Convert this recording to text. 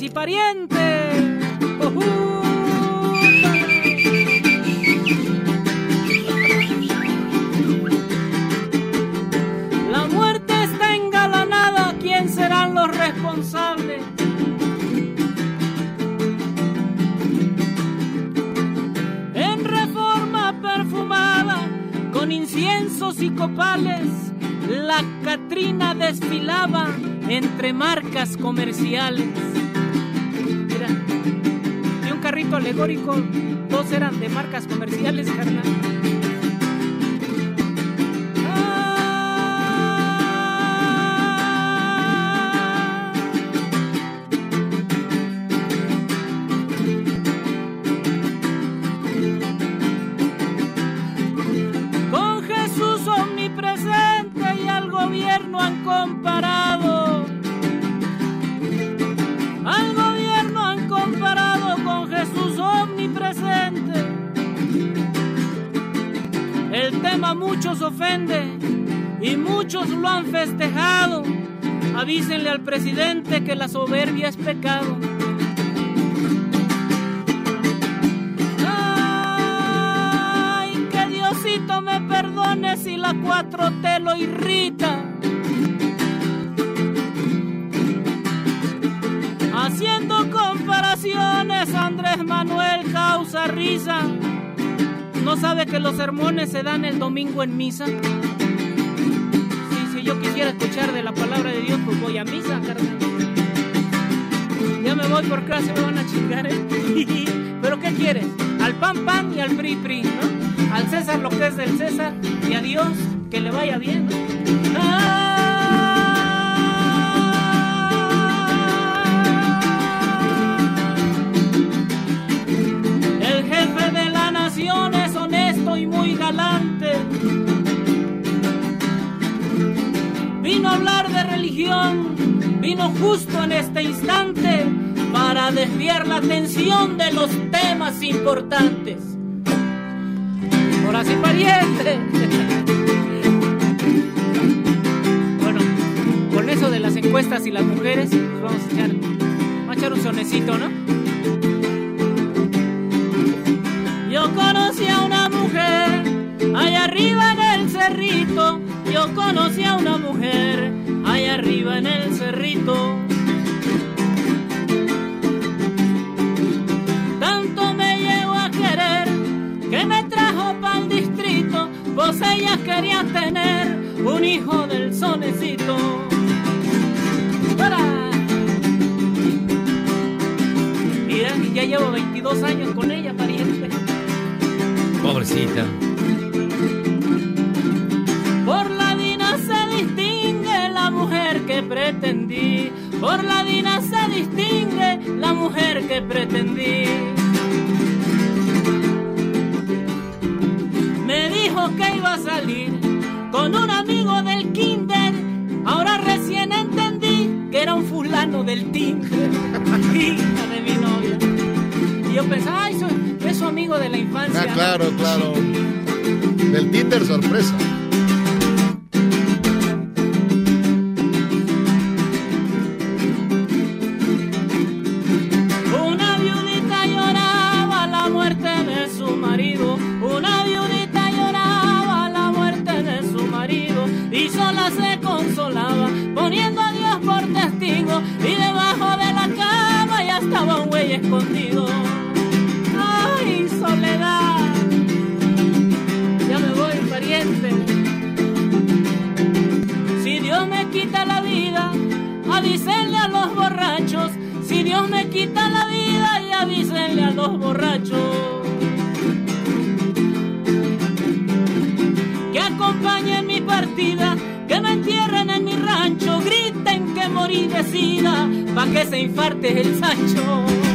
sí pariente. La muerte está engalanada, ¿quién serán los responsables? En reforma perfumada, con inciensos y copales, la Catrina desfilaba entre marcas comerciales. Alegórico, dos eran de marcas comerciales, carnal. El tema muchos ofende y muchos lo han festejado. Avísenle al presidente que la soberbia es pecado. Ay, que Diosito me perdone si la 4T lo irrita. Haciendo comparaciones, Andrés Manuel causa risa. ¿No sabe que los sermones se dan el domingo en misa? Sí, si yo quisiera escuchar de la palabra de Dios, pues voy a misa, carnal. Ya me voy por clase, me van a chingar, ¿eh? ¿Pero qué quieres? Al pan pan y al pri pri, ¿no? Al César lo que es del César y a Dios que le vaya bien. El religión, vino justo en este instante para desviar la atención de los temas importantes. Ahora sí, pariente. Bueno, con eso de las encuestas y las mujeres, pues vamos a echar, vamos a echar un sonecito, ¿no? Yo conocí a una mujer allá arriba en el cerrito. Yo conocí a una mujer allá arriba en el cerrito. Tanto me llegó a querer que me trajo para el distrito. Vos ella quería tener un hijo del sonecito. Mira, ya llevo 22 años con ella, pariente. Pobrecita. Pretendí. Por la dina se distingue la mujer que pretendí. Me dijo que iba a salir con un amigo del kinder. Ahora recién entendí que era un fulano del Tinder. Hija de mi novia. Y yo pensaba, ay, soy- es su amigo de la infancia. Ah, ¿no? claro, claro. Del Tinder sorpresa. Sola se consolaba, poniendo a Dios por testigo. Y debajo de la cama ya estaba un güey escondido. ¡Ay, soledad! Ya me voy, pariente. Si Dios me quita la vida, avísenle a los borrachos. Si Dios me quita la vida, y avísenle a los borrachos. Sida, pa' que se infarte el Sancho.